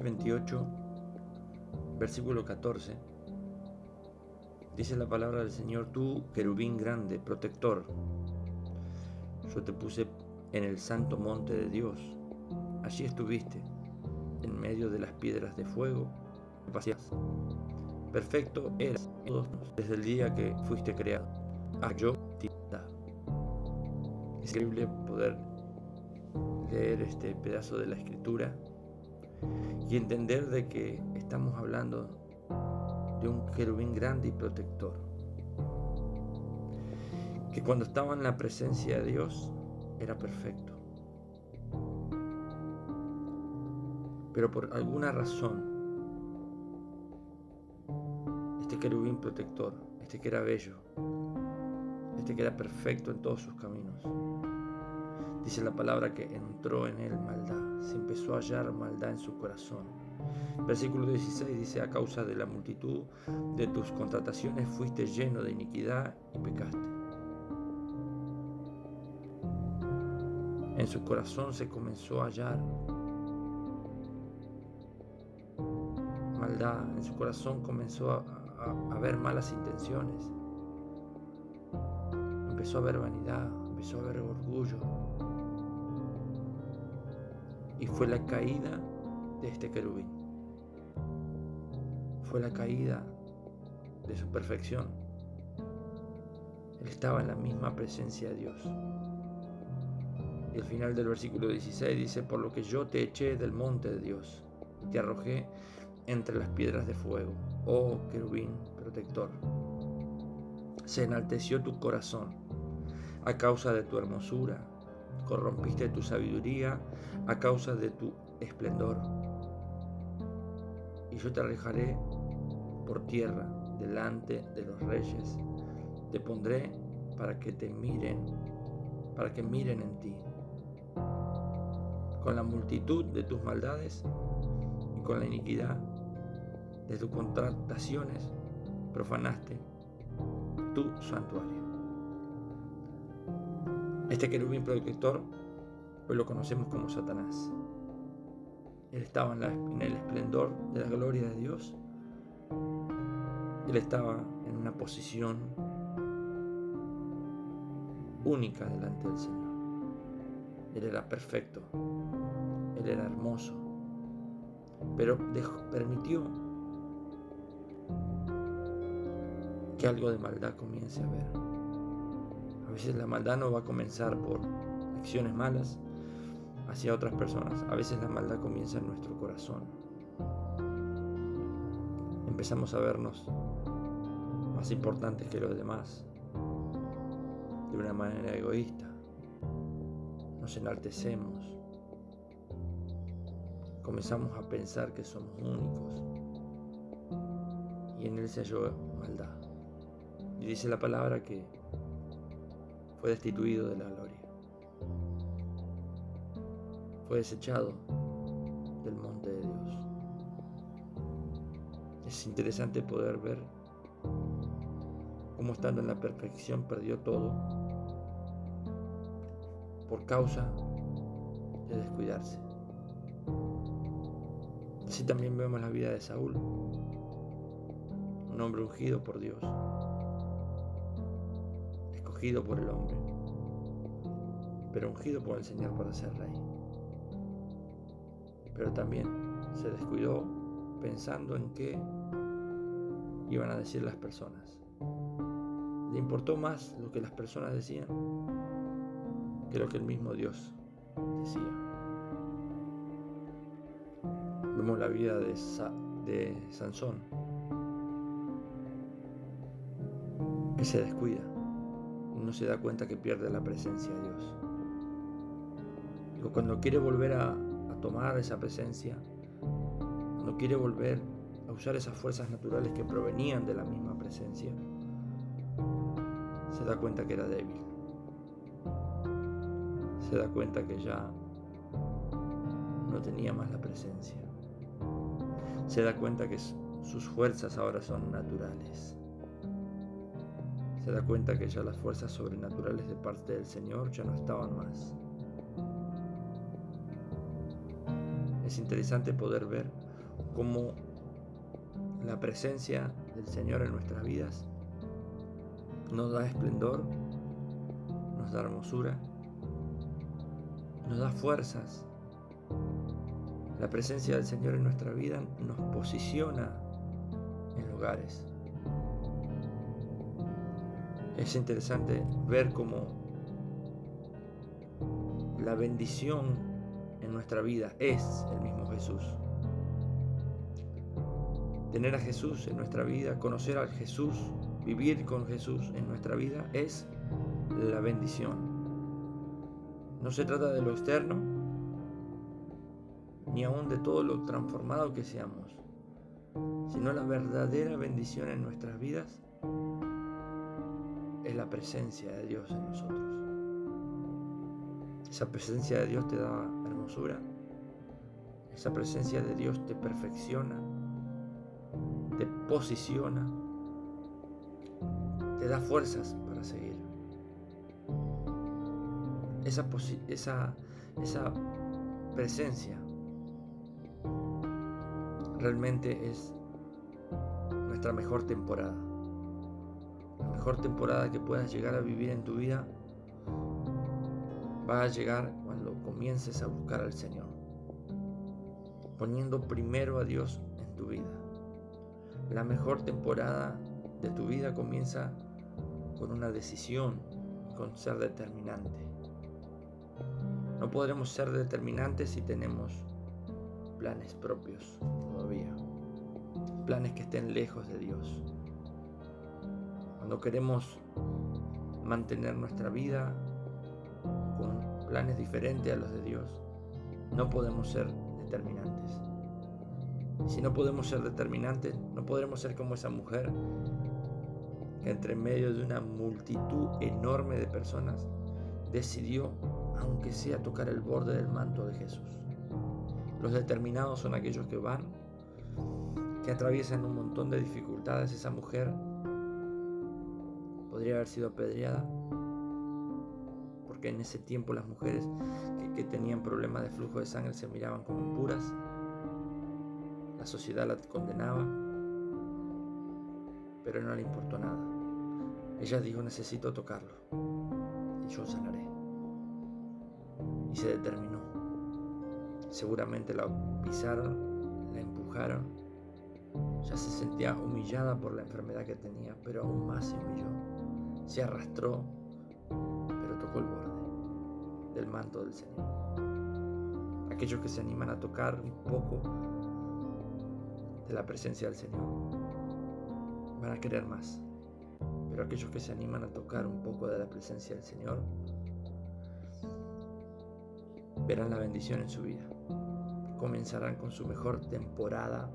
Ezequiel 28, versículo 14, dice la palabra del Señor, tú, querubín grande, protector, yo te puse en el santo monte de Dios, allí estuviste, en medio de las piedras de fuego, perfecto eras desde el día que fuiste creado. Ah, yo Es increíble poder leer este pedazo de la escritura y entender de que estamos hablando de un querubín grande y protector. Que cuando estaba en la presencia de Dios era perfecto. Pero por alguna razón, este querubín protector, este que era bello, este que era perfecto en todos sus caminos, dice la palabra que entró en él maldad se empezó a hallar maldad en su corazón. Versículo 16 dice, a causa de la multitud de tus contrataciones fuiste lleno de iniquidad y pecaste. En su corazón se comenzó a hallar maldad, en su corazón comenzó a, a, ver malas intenciones, empezó a ver vanidad, empezó a ver orgullo, y fue la caída de este querubín. Fue la caída de su perfección. Él estaba en la misma presencia de Dios. Y el final del versículo 16 dice, por lo que yo te eché del monte de Dios y te arrojé entre las piedras de fuego, oh querubín protector. Se enalteció tu corazón a causa de tu hermosura corrompiste tu sabiduría a causa de tu esplendor. Y yo te arrojaré por tierra delante de los reyes. Te pondré para que te miren, para que miren en ti. Con la multitud de tus maldades y con la iniquidad de tus contrataciones profanaste tu santuario. Este querubín protector hoy lo conocemos como Satanás. Él estaba en, el esplendor de la gloria de Dios. Él estaba en una posición única delante del Señor. Él era perfecto. Él era hermoso. Pero permitió que algo de maldad comience a ver. A veces la maldad no va a comenzar por acciones malas hacia otras personas. A veces la maldad comienza en nuestro corazón. Empezamos a vernos más importantes que los demás de una manera egoísta. Nos enaltecemos. Comenzamos a pensar que somos únicos. Y en él se halló maldad. Y dice la palabra que fue destituido de la gloria. Fue desechado del monte de Dios. Es interesante poder ver cómo estando en la perfección perdió todo por causa de descuidarse. Así también vemos la vida de Saúl, un hombre ungido por Dios, ungido por el hombre, pero ungido por el Señor para ser rey. Pero también se descuidó pensando en qué iban a decir las personas. Le importó más lo que las personas decían que lo que el mismo Dios decía. Vemos la vida de, de Sansón, que se descuida no se da cuenta que pierde la presencia de Dios. cuando quiere volver a, a tomar esa presencia, cuando quiere volver a usar esas fuerzas naturales que provenían de la misma presencia, se da cuenta que era débil. Se da cuenta que ya no tenía más la presencia. Se da cuenta que sus fuerzas ahora son naturales se da cuenta que ya las fuerzas sobrenaturales de parte del Señor ya no estaban más. Es interesante poder ver cómo la presencia del Señor en nuestras vidas nos da esplendor, nos da hermosura, nos da fuerzas. La presencia del Señor en nuestra vida nos posiciona en lugares. Es interesante ver cómo la bendición en nuestra vida es el mismo Jesús. Tener a Jesús en nuestra vida, conocer al Jesús, vivir con Jesús en nuestra vida es la bendición. No se trata de lo externo, ni aún de todo lo transformado que seamos, sino la verdadera bendición en nuestras vidas es la presencia de Dios en nosotros. Esa presencia de Dios te da hermosura, esa presencia de Dios te perfecciona, te posiciona, te da fuerzas para seguir. Esa, esa, presencia realmente es nuestra mejor temporada. La mejor temporada que puedas llegar a vivir en tu vida va a llegar cuando comiences a buscar al Señor, poniendo primero a Dios en tu vida. La mejor temporada de tu vida comienza con una decisión, con ser determinante. No podremos ser determinantes si tenemos planes propios todavía, planes que estén lejos de Dios. Cuando queremos mantener nuestra vida con planes diferentes a los de Dios, no podemos ser determinantes. si no podemos ser determinantes, no podremos ser como esa mujer que entre medio de una multitud enorme de personas decidió, aunque sea, tocar el borde del manto de Jesús. Los determinados son aquellos que van, que atraviesan un montón de dificultades. Esa mujer podría haber sido apedreada, porque en ese tiempo las mujeres que, tenían problemas de flujo de sangre se miraban como impuras. La sociedad la condenaba, pero no le importó nada. Ella dijo, necesito tocarlo y yo sanaré. Y se determinó. Seguramente la pisaron, la empujaron. Ya se sentía humillada por la enfermedad que tenía, pero aún más se humilló. Se arrastró, pero tocó el borde del manto del Señor. Aquellos que se animan a tocar un poco de la presencia del Señor van a querer más. Pero aquellos que se animan a tocar un poco de la presencia del Señor verán la bendición en su vida comenzarán con su mejor temporada,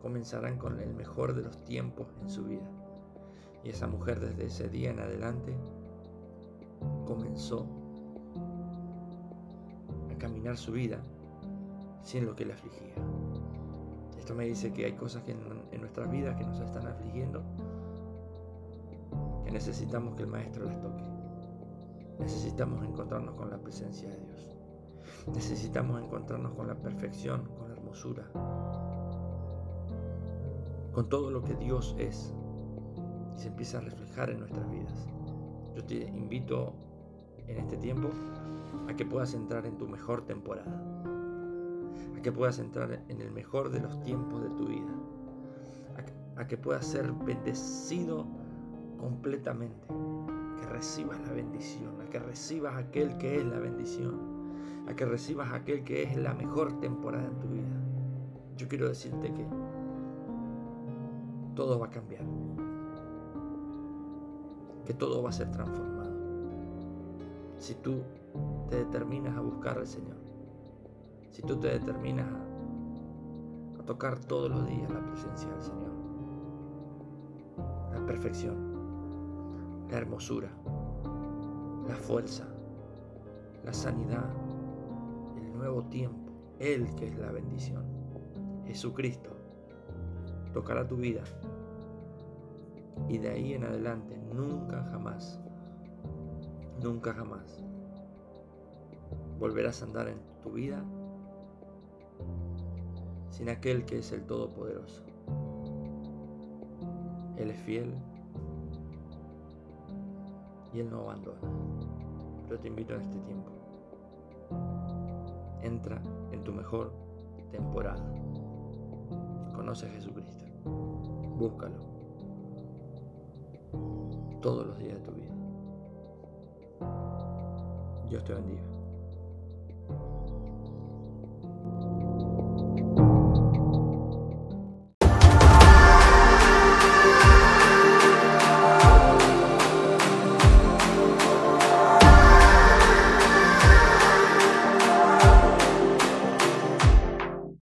comenzarán con el mejor de los tiempos en su vida. Y esa mujer desde ese día en adelante comenzó a caminar su vida sin lo que le afligía. Esto me dice que hay cosas que en, en nuestras vidas que nos están afligiendo, que necesitamos que el Maestro las toque. Necesitamos encontrarnos con la presencia de Dios. Necesitamos encontrarnos con la perfección, con la hermosura, con todo lo que Dios es y se empieza a reflejar en nuestras vidas. Yo te invito en este tiempo a que puedas entrar en tu mejor temporada, a que puedas entrar en el mejor de los tiempos de tu vida, a que, puedas ser bendecido completamente, que recibas la bendición, a que recibas aquel que es la bendición a que recibas aquel que es la mejor temporada en tu vida. Yo quiero decirte que todo va a cambiar, que todo va a ser transformado. Si tú te determinas a buscar al Señor, si tú te determinas a, a tocar todos los días la presencia del Señor, la perfección, la hermosura, la fuerza, la sanidad, nuevo tiempo, Él que es la bendición, Jesucristo, tocará tu vida y de ahí en adelante nunca jamás, nunca jamás volverás a andar en tu vida sin aquel que es el Todopoderoso. Él es fiel y Él no abandona. Yo te invito en este tiempo. Entra en tu mejor temporada. Conoce a Jesucristo. Búscalo. Todos los días de tu vida. Dios te bendiga.